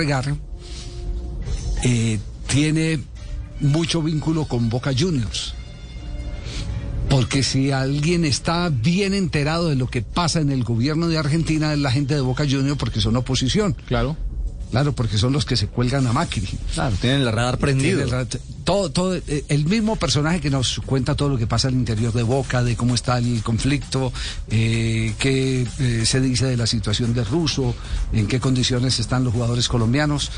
Regar eh, tiene mucho vínculo con Boca Juniors. Porque si alguien está bien enterado de lo que pasa en el gobierno de Argentina es la gente de Boca Juniors porque son oposición. Claro. Claro, porque son los que se cuelgan a Macri. Claro, tienen el radar prendido. El todo, todo, eh, el mismo personaje que nos cuenta todo lo que pasa al interior de Boca, de cómo está el conflicto, eh, qué eh, se dice de la situación de Russo, en qué condiciones están los jugadores colombianos.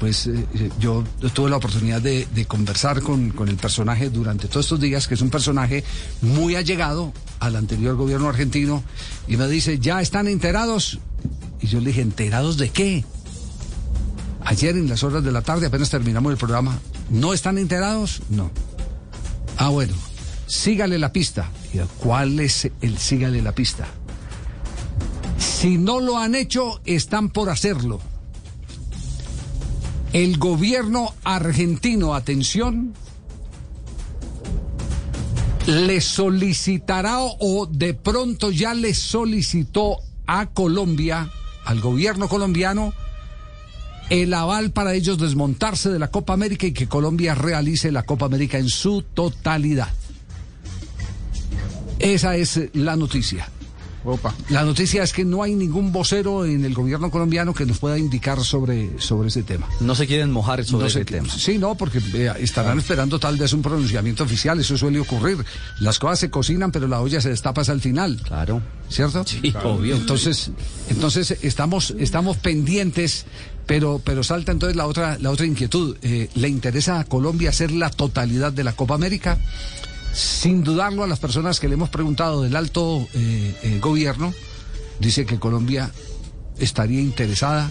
Pues eh, yo tuve la oportunidad de, de conversar con, con el personaje durante todos estos días, que es un personaje muy allegado al anterior gobierno argentino, y me dice, ¿ya están enterados? Y yo le dije, ¿enterados de qué? Ayer en las horas de la tarde, apenas terminamos el programa, ¿no están enterados? No. Ah, bueno, sígale la pista. ¿Cuál es el sígale la pista? Si no lo han hecho, están por hacerlo. El gobierno argentino, atención, le solicitará o de pronto ya le solicitó a Colombia, al gobierno colombiano, el aval para ellos desmontarse de la Copa América y que Colombia realice la Copa América en su totalidad. Esa es la noticia. Opa. La noticia es que no hay ningún vocero en el gobierno colombiano que nos pueda indicar sobre, sobre ese tema. No se quieren mojar sobre No ese tema. Sí, no, porque eh, estarán esperando tal vez un pronunciamiento oficial, eso suele ocurrir. Las cosas se cocinan, pero la olla se destapa hasta el final. Claro. ¿Cierto? Sí, obvio. Entonces, entonces estamos, estamos pendientes, pero, pero salta entonces la otra, la otra inquietud. Eh, ¿Le interesa a Colombia hacer la totalidad de la Copa América? Sin dudarlo a las personas que le hemos preguntado del alto eh, eh, gobierno, dice que Colombia estaría interesada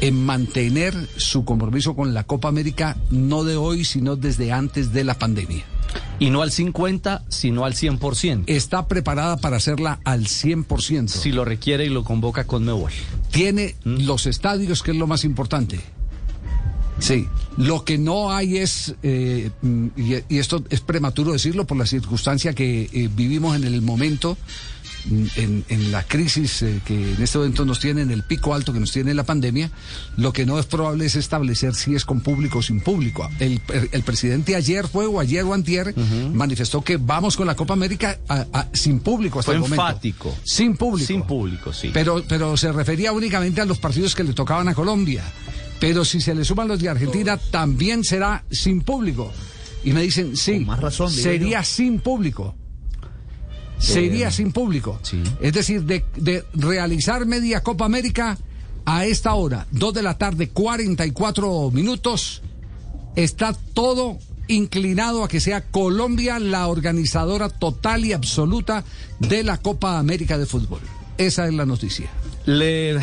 en mantener su compromiso con la Copa América no de hoy, sino desde antes de la pandemia. Y no al 50, sino al 100%. Está preparada para hacerla al 100%. Si lo requiere y lo convoca con Mebol. tiene los estadios, que es lo más importante. Sí, lo que no hay es, eh, y, y esto es prematuro decirlo por la circunstancia que eh, vivimos en el momento, mm, en, en la crisis eh, que en este momento nos tiene, en el pico alto que nos tiene la pandemia, lo que no es probable es establecer si es con público o sin público. El, el presidente ayer fue, o ayer o antier, manifestó que vamos con la Copa América a- a- sin público hasta Fue el momento. enfático. Sin público. Sin público, sí. Pero, pero se refería únicamente a los partidos que le tocaban a Colombia. Pero si se le suman los de Argentina, también será sin público. Y me dicen, sí, Con más razón, sería sin público. Sería sin público. sí. Es decir, de, de realizar media Copa América a esta hora, 2 de la tarde, 44 minutos, está todo inclinado a que sea Colombia la organizadora total y absoluta de la Copa América de Fútbol. Esa es la noticia. ¿Le,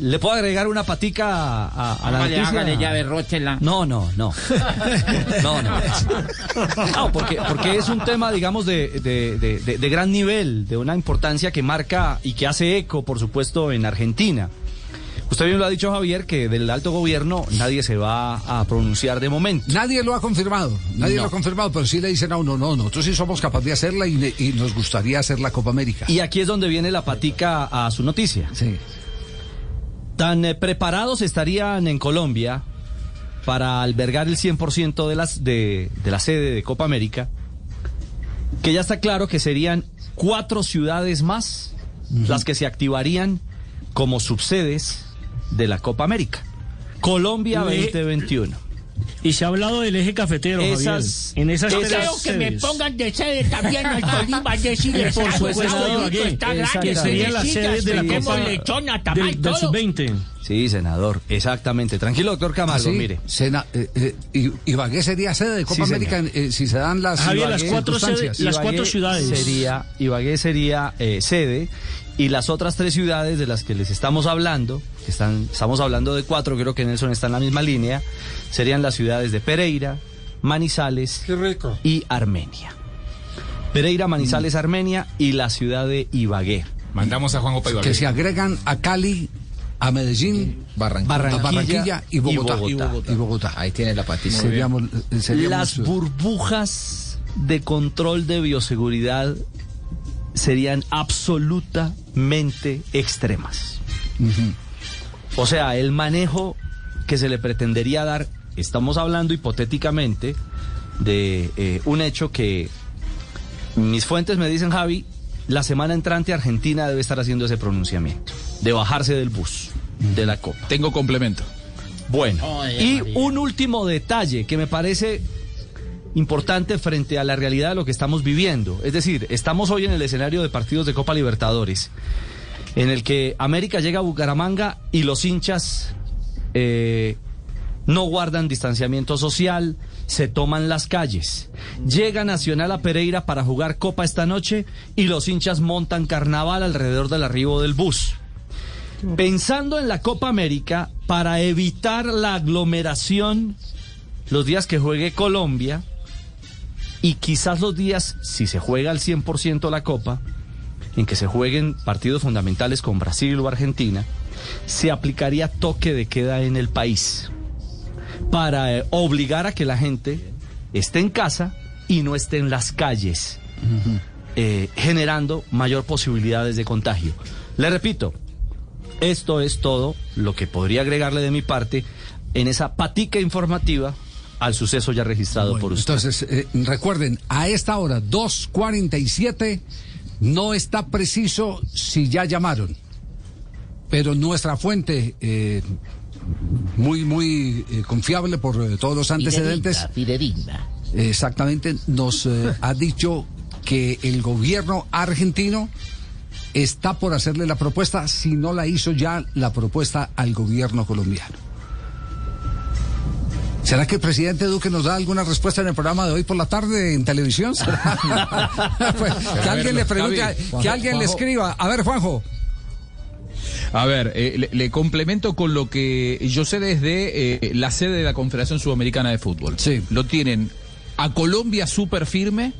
le puedo agregar una patica a, a la Hágale, noticia? hágale, llave, róchela. No, no, no. No, no. No, porque, porque es un tema, digamos, de, de- de- de gran nivel, de una importancia que marca y que hace eco, por supuesto, en Argentina. Usted bien lo ha dicho, Javier, que del alto gobierno nadie se va a pronunciar de momento. Nadie lo ha confirmado, nadie No. lo ha confirmado, pero sí le dicen a uno, no, nosotros sí somos capaces de hacerla y nos gustaría hacer la Copa América. Y aquí es donde viene la patica a su noticia. Sí. Tan eh, preparados estarían en Colombia para albergar el 100% de, las, de, de la sede de Copa América, que ya está claro que serían cuatro ciudades más las que se activarían como subsedes de la Copa América. Colombia Le- 2021. Y se ha hablado del eje cafetero, Esas- Javier. En esas tres Creo que me sedes. pongan de sede también al Tolima, decirles Por supuesto, está grande, que sería la sillas, sede de la Copa del, del todo. sub-20. Sí, senador, exactamente. Tranquilo, doctor Camargo, ¿Ah, sí? mire. Sena- eh, eh, Ibagué sería sede de Copa Sí, América eh, si se dan las, Javier, las Ibagué cuatro las cuatro ciudades. Sería, Ibagué sería eh, sede y las otras tres ciudades de las que les estamos hablando, que están, estamos hablando de cuatro, creo que Nelson está en la misma línea, serían las ciudades de Pereira, Manizales y Armenia. Pereira, Manizales, Mm. Armenia y la ciudad de Ibagué. Mandamos a Juan Opa que se agregan a Cali, a Medellín, Barranquilla. Barranquilla Barranquilla y Bogotá. y Bogotá. Y Bogotá. Ahí tiene la patita. Seríamos, eh, seríamos, Las burbujas de control de bioseguridad serían absolutamente extremas. O sea, el manejo que se le pretendería dar, estamos hablando hipotéticamente de eh, un hecho que mis fuentes me dicen, Javi, la semana entrante Argentina debe estar haciendo ese pronunciamiento, de bajarse del bus, de la Copa. Tengo complemento. Bueno, y María. un último detalle que me parece importante frente a la realidad de lo que estamos viviendo. Es decir, estamos hoy en el escenario de partidos de Copa Libertadores, en el que América llega a Bucaramanga y los hinchas eh, no guardan distanciamiento social, se toman las calles. Llega Nacional a Pereira para jugar Copa esta noche y los hinchas montan carnaval alrededor del arribo del bus. Pensando en la Copa América, para evitar la aglomeración los días que juegue Colombia y quizás los días, si se juega al 100% la Copa, en que se jueguen partidos fundamentales con Brasil o Argentina, se aplicaría toque de queda en el país para eh, obligar a que la gente esté en casa y no esté en las calles, eh, generando mayor posibilidades de contagio. Le repito, esto es todo lo que podría agregarle de mi parte en esa patica informativa al suceso ya registrado Bueno, por usted. Entonces, eh, recuerden, a esta hora, 2.47, no está preciso si ya llamaron. Pero nuestra fuente, eh, muy, muy eh, confiable por eh, todos los antecedentes, Fidedigna. exactamente, nos eh, ha dicho que el gobierno argentino está por hacerle la propuesta, si no la hizo ya, la propuesta al gobierno colombiano. ¿Será que el presidente Duque nos da alguna respuesta en el programa de hoy por la tarde en televisión? Pues, que alguien le pregunte, que alguien le escriba. A ver, Juanjo. A ver, eh, le, le complemento con lo que yo sé desde eh, la sede de la Confederación Sudamericana de Fútbol. Sí. Lo tienen a Colombia súper firme,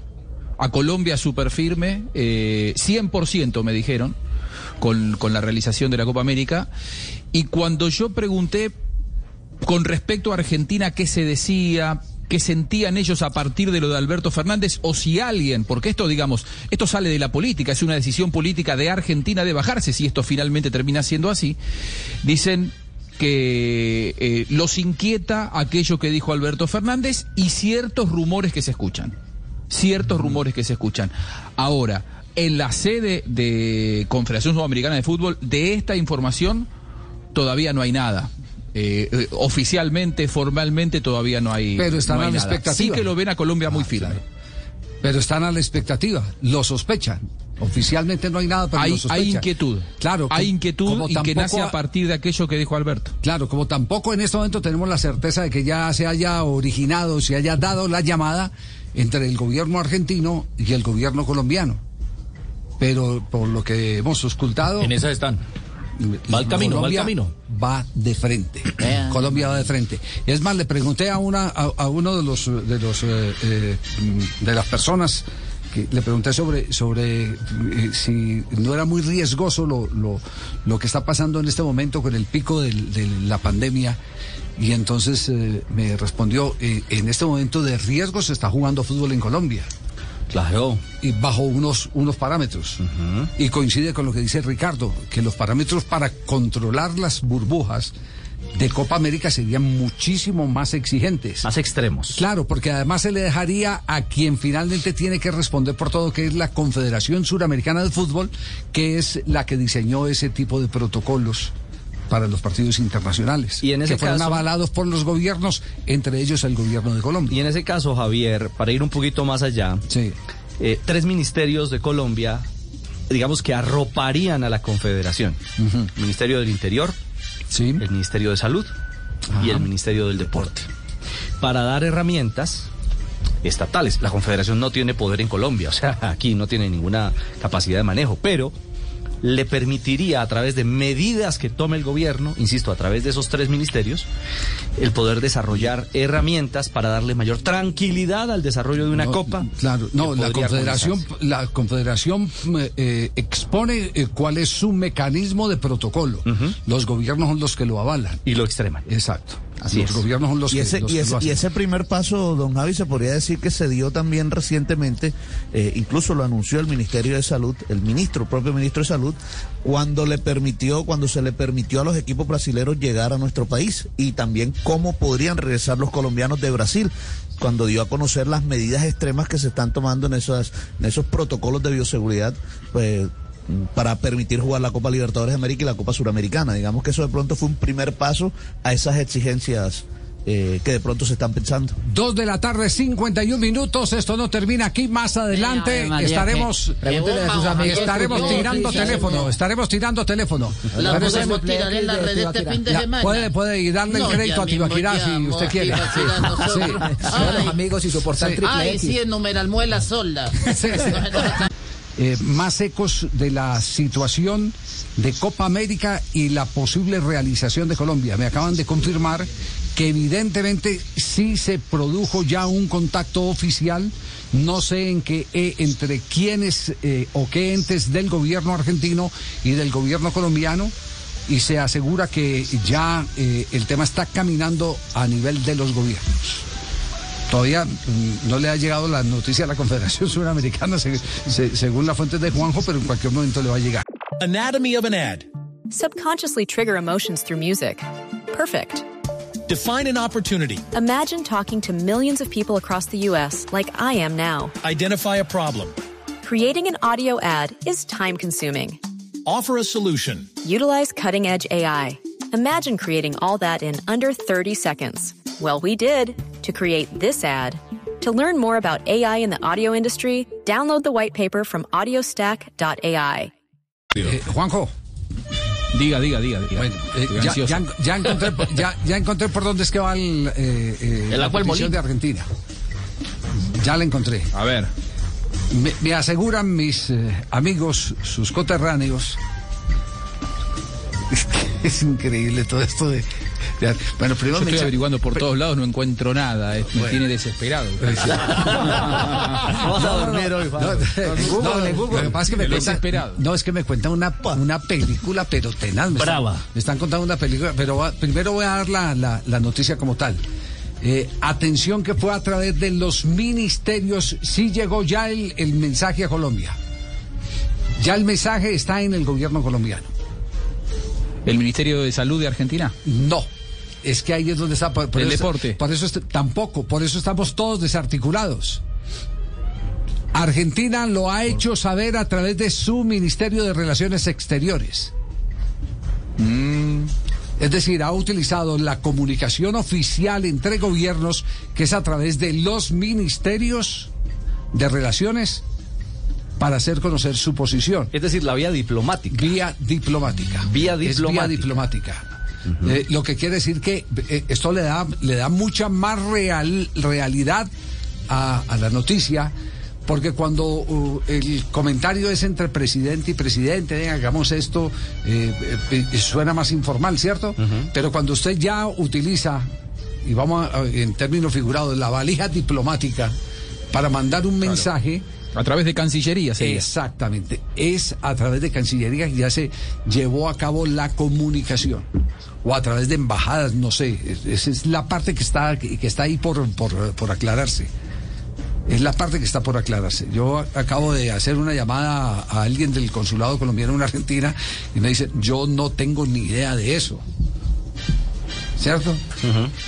a Colombia súper firme, eh, 100% me dijeron, con, con la realización de la Copa América. Y cuando yo pregunté con respecto a Argentina qué se decía, qué sentían ellos a partir de lo de Alberto Fernández, o si alguien, porque esto, digamos, esto sale de la política, es una decisión política de Argentina de bajarse, si esto finalmente termina siendo así, dicen que eh, los inquieta aquello que dijo Alberto Fernández y ciertos rumores que se escuchan. Ciertos rumores que se escuchan. Ahora, en la sede de Confederación Sudamericana de Fútbol, de esta información todavía no hay nada. Eh, eh, oficialmente, formalmente, todavía no hay. Pero están no hay a la nada. expectativa. Sí que lo ven a Colombia muy firme. Pero están a la expectativa, lo sospechan. Oficialmente no hay nada, pero lo Hay, sospechan. hay inquietud. Claro, hay inquietud como y que nace a partir de aquello que dijo Alberto. Claro, como tampoco en este momento tenemos la certeza de que ya se haya originado, se haya dado la llamada entre el gobierno argentino y el gobierno colombiano. Pero por lo que hemos auscultado, En esa están. Va al camino, va al Colombia camino. Va de frente. Colombia va de frente. Es más, le pregunté a una a, a uno de los de los eh, eh, de las personas que le pregunté sobre sobre eh, si no era muy riesgoso lo, lo, lo que está pasando en este momento con el pico del- de la pandemia. Y entonces eh, me respondió, en este momento de riesgo se está jugando fútbol en Colombia Claro. y bajo unos, unos parámetros. Y coincide con lo que dice Ricardo, que los parámetros para controlar las burbujas de Copa América serían muchísimo más exigentes. Más extremos. Claro, porque además se le dejaría a quien finalmente tiene que responder por todo, que es la Confederación Suramericana de Fútbol, que es la que diseñó ese tipo de protocolos para los partidos internacionales, Y en ese que fueron caso- avalados por los gobiernos, entre ellos el gobierno de Colombia. Y en ese caso, Javier, para ir un poquito más allá, Sí. eh, tres ministerios de Colombia, digamos que arroparían a la Confederación. Ministerio del Interior, Sí. el Ministerio de Salud y el Ministerio del Deporte, para dar herramientas estatales. La Confederación no tiene poder en Colombia, o sea, aquí no tiene ninguna capacidad de manejo, pero le permitiría a través de medidas que tome el gobierno, insisto, a través de esos tres ministerios, el poder desarrollar herramientas para darle mayor tranquilidad al desarrollo de una No, copa. Claro, no, la Confederación, comenzarse. la Confederación eh, expone eh, cuál es su mecanismo de protocolo. Los gobiernos son los que lo avalan. Y lo extreman. Exacto. Así los es. gobiernos son los y que, ese, los y, que ese, lo y hacen. ese primer paso, don Javi, se podría decir que se dio también recientemente, eh, incluso lo anunció el Ministerio de Salud, el ministro, propio ministro de Salud, cuando le permitió, cuando se le permitió a los equipos brasileños llegar a nuestro país y también cómo podrían regresar los colombianos de Brasil cuando dio a conocer las medidas extremas que se están tomando en esas en esos protocolos de bioseguridad pues, para permitir jugar la Copa Libertadores de América y la Copa Suramericana. Digamos que eso de pronto fue un primer paso a esas exigencias eh, que de pronto se están pensando. Dos de la tarde, 51 minutos. Esto no termina aquí. Más adelante María, estaremos, ¿qué? Pregúntele a sus amigos estaremos que- tirando que- teléfono. Estaremos tirando teléfono. La podemos tirar en la red este fin de semana. puede, puede ir darle No, el crédito a Tibaquirá si usted quiere. Sí. Ay. amigos y soportar Sí. triple Ay, X. sí, en numeral muela solda. Eh, más ecos de la situación de Copa América y la posible realización de Colombia. Me acaban de confirmar que evidentemente sí se produjo ya un contacto oficial, no sé en qué, eh, entre quiénes eh, o qué entes del gobierno argentino y del gobierno colombiano, y se asegura que ya el tema está caminando a nivel de los gobiernos. Todavía mm, no le ha llegado la noticia a la Confederación Suramericana, se- se- según la fuente de Juanjo, pero en cualquier momento le va a llegar. Anatomy of an ad. Subconsciously trigger emotions through music. Perfect. Define an opportunity. Imagine talking to millions of people across the U.S. like I am now. Identify a problem. Creating an audio ad is time consuming. Offer a solution. Utilize cutting edge AI. Imagine creating all that in under 30 seconds. Well, we did to create this ad. To learn more about AI in the audio industry, download the white paper from audiostack.ai. Eh, Juanjo, Diga, diga, diga. diga. bueno, eh, ya, ya- ya encontré, ya, ya encontré por dónde es que va el, eh, eh, El la Acual petición de Argentina. Ya la encontré. A ver. Me, me aseguran mis eh, amigos, sus coterráneos. Es, que es increíble todo esto de. Bueno, Yo primero me estoy echa- averiguando por todos lados, no encuentro nada. eh, Me tiene desesperado. Vamos a dormir hoy, No, Juan. no, lo que pasa es que me cuentan, no es que me cuentan una, una película, pero tenaz. Me Brava. Están, me están contando una película, pero va- primero voy a dar la, la- la noticia como tal. Eh, atención que fue a través de los ministerios, sí llegó ya el, el mensaje a Colombia. Ya el mensaje está en el gobierno colombiano. ¿El Ministerio de Salud de Argentina? No. Es que ahí es donde está. Por, por El eso- deporte. Por eso tampoco. Por eso estamos todos desarticulados. Argentina lo ha hecho saber a través de su Ministerio de Relaciones Exteriores. Es decir, ha utilizado la comunicación oficial entre gobiernos, que es a través de los ministerios de relaciones, para hacer conocer su posición. Es decir, la vía diplomática. Vía diplomática. Vía Es vía diplomática. diplomática. Eh, lo que quiere decir que eh, esto le da, le da mucha más real, realidad a, a la noticia, porque cuando uh, el comentario es entre presidente y presidente, "Venga, hagamos esto, eh, eh, eh, suena más informal, ¿cierto? Pero cuando usted ya utiliza, y vamos a- en términos figurados, la valija diplomática para mandar un mensaje, A través de Cancillería sería. Exactamente. Es a través de Cancillería que ya se llevó a cabo la comunicación. O a través de embajadas, no sé. Es- Esa es la parte que está, que está ahí por, por, por aclararse. Es la parte que está por aclararse. Yo acabo de hacer una llamada a alguien del consulado colombiano en Argentina y me dice, yo no tengo ni idea de eso. ¿Cierto?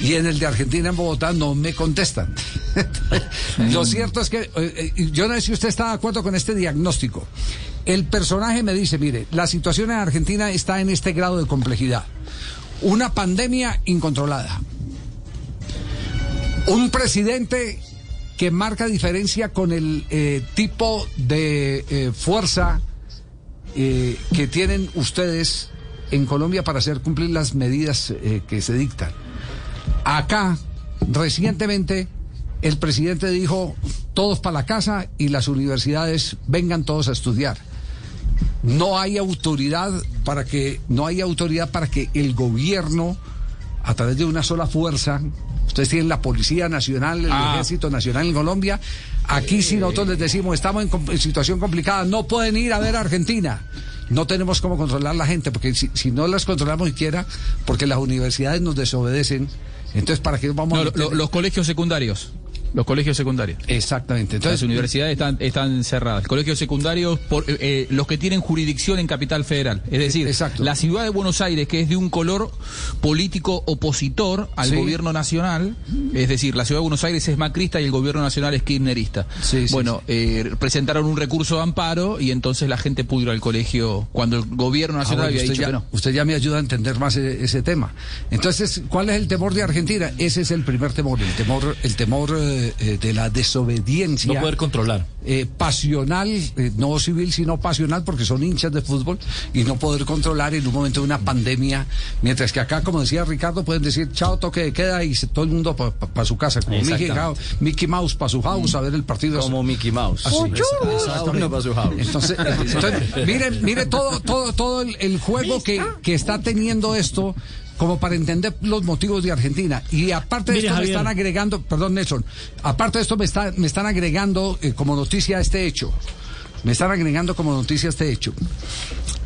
Y en el de Argentina, en Bogotá, no me contestan. Lo cierto es que, eh, eh, yo no sé si usted está de acuerdo con este diagnóstico. El personaje me dice, mire, la situación en Argentina está en este grado de complejidad. Una pandemia incontrolada. Un presidente que marca diferencia con el eh, tipo de eh, fuerza que tienen ustedes en Colombia para hacer cumplir las medidas eh, que se dictan. Acá, recientemente, el presidente dijo, todos para la casa y las universidades vengan todos a estudiar. No hay autoridad para que, no hay autoridad para que el gobierno, a través de una sola fuerza, ustedes tienen la Policía Nacional, el Ah. Ejército Nacional en Colombia, aquí si nosotros les decimos, estamos en, en situación complicada, no pueden ir a ver a Argentina. No tenemos cómo controlar la gente, porque si, si no las controlamos siquiera, porque las universidades nos desobedecen, entonces ¿para qué vamos No, a lo- meter- lo- los colegios secundarios. Los colegios secundarios. Exactamente. Las Entonces, universidades están, están cerradas. Colegios secundarios, por, eh, eh, los que tienen jurisdicción en Capital Federal. Es decir, Exacto. la ciudad de Buenos Aires, que es de un color político opositor al Sí. gobierno nacional, es decir, la ciudad de Buenos Aires es macrista y el gobierno nacional es kirchnerista. Sí, sí, bueno, eh, presentaron un recurso de amparo y entonces la gente pudo ir al colegio cuando el gobierno Ah, nacional bueno, había usted, dicho ya, que no. usted ya me ayuda a entender más e- ese, tema. Entonces, ¿cuál es el temor de Argentina? Ese es el primer temor, el temor, el temor eh, eh, de la desobediencia. No poder controlar. eh, pasional, eh, no civil, sino pasional, porque son hinchas de fútbol, y no poder controlar en un momento de una pandemia, mientras que acá, como decía Ricardo, pueden decir, chao, toque de queda, y todo el mundo para su casa, como Mickey, Mickey Mouse para su house, a ver el partido. Como Mickey Mouse. Así, uno para su house. entonces, entonces, mire, mire todo, todo, todo el, el juego que, que está teniendo esto como para entender los motivos de Argentina. Y aparte de Mire, esto me están agregando, perdón Nelson, aparte de esto me, está, me están agregando eh, como noticia este hecho. Me están agregando como noticia este hecho.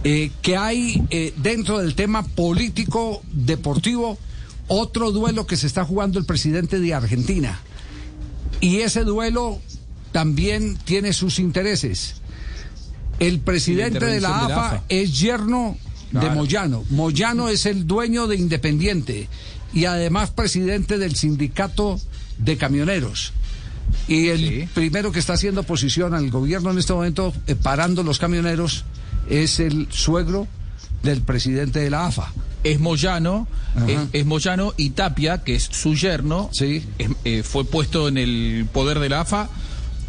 Eh, que hay eh, dentro del tema político, deportivo, otro duelo que se está jugando el presidente de Argentina. Y ese duelo también tiene sus intereses. El presidente de la intervención de la AFA AFA. es yerno de. Moyano. Moyano es el dueño de Independiente y además presidente del sindicato de camioneros. Y el Sí. primero que está haciendo oposición al gobierno en este momento, eh, parando los camioneros, es el suegro del presidente de la AFA. es Moyano, es, es Moyano y Tapia, que es su yerno, Sí. es- eh, fue puesto en el poder de la AFA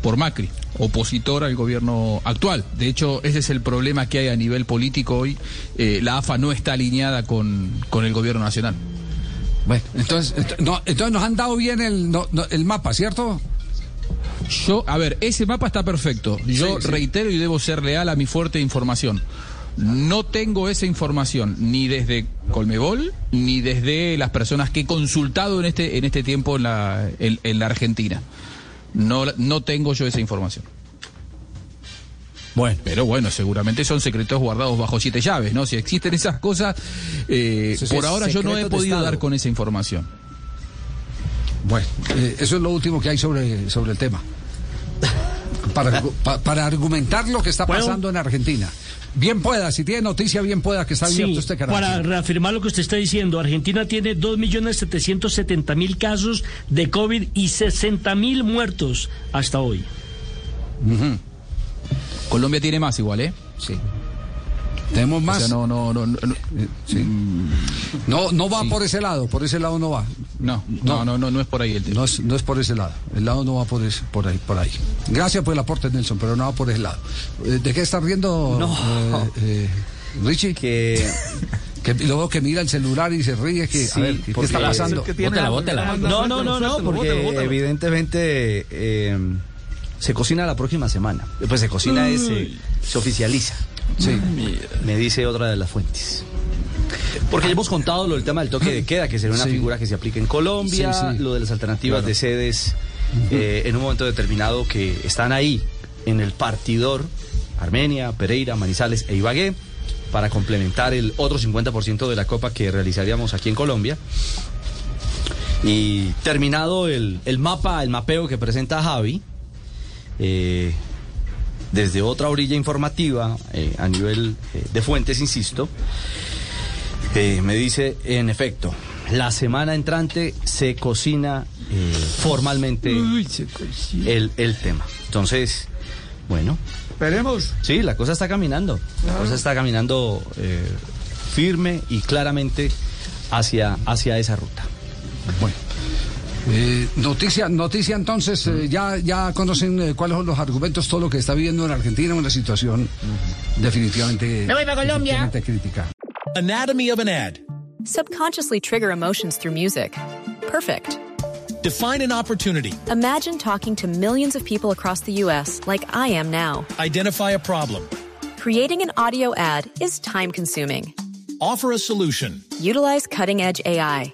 por Macri, opositor al gobierno actual. De hecho, ese es el problema que hay a nivel político hoy. Eh, la AFA no está alineada con, con el gobierno nacional. Bueno, entonces, ent- no, entonces nos han dado bien el, no- no- el mapa, ¿cierto? Yo, a ver, ese mapa está perfecto. Yo Sí, sí. reitero y debo ser leal a mi fuerte información. No tengo esa información ni desde Colmebol ni desde las personas que he consultado en este en este tiempo en la en, en la Argentina. No no tengo yo esa información. Bueno. Pero bueno, seguramente son secretos guardados bajo siete llaves, ¿no? Si existen esas cosas, eh, por ahora yo no he podido dar con esa información. Bueno, eh, eso es lo último que hay sobre, sobre el tema. Para, para argumentar lo que está ¿Puedo? pasando en Argentina. Bien pueda, si tiene noticia, bien pueda que está abierto Sí, este canal. para reafirmar lo que usted está diciendo, Argentina tiene 2.770.000 casos de COVID y 60.000 muertos hasta hoy. Colombia tiene más igual, ¿eh? Sí. Tenemos O más. sea, no, no, no, no, no, Sí. No, no va por ese lado, por ese lado no va. no, no, no, no, no es por ahí el tema. No es, no es por ese lado. El lado no va por, ese- por ahí, por ahí. Gracias por el aporte, Nelson, pero no va por ese lado. Eh, ¿De qué está riendo No. eh, eh, Richie? Que Que luego que mira el celular y se ríe. Que, a ver, ¿qué, está pasando? Bótela, bótela. No, no, no, no, porque evidentemente eh, se cocina la próxima semana. Pues se cocina es, eh, se oficializa. Sí. Me dice otra de las fuentes. Porque ya hemos contado lo del tema del toque de queda, que sería una Sí. figura que se aplica en Colombia, Sí, lo de las alternativas Claro. de sedes eh, en un momento determinado que están ahí en el partidor Armenia, Pereira, Manizales e Ibagué para complementar el otro 50% de la copa que realizaríamos aquí en Colombia. Y terminado el, el mapa, el mapeo que presenta Javi, eh, desde otra orilla informativa, eh, a nivel eh, de fuentes, insisto, eh, me dice, en efecto, la semana entrante se cocina eh, formalmente el, el tema. Entonces, bueno. Esperemos. Sí, la cosa está caminando. La cosa está caminando eh, firme y claramente hacia, hacia esa ruta. Bueno. Eh, noticia, noticia entonces, eh, ya, ya conocen eh, cuáles son los argumentos, todo lo que está viviendo en Argentina, una situación definitivamente, Me voy pa' Colombia. definitivamente crítica. Anatomy of an ad. Subconsciously trigger emotions through music. Perfect. Define an opportunity. Imagine talking to millions of people across the U.S. like I am now. Identify a problem. Creating an audio ad is time consuming. Offer a solution. Utilize cutting edge AI.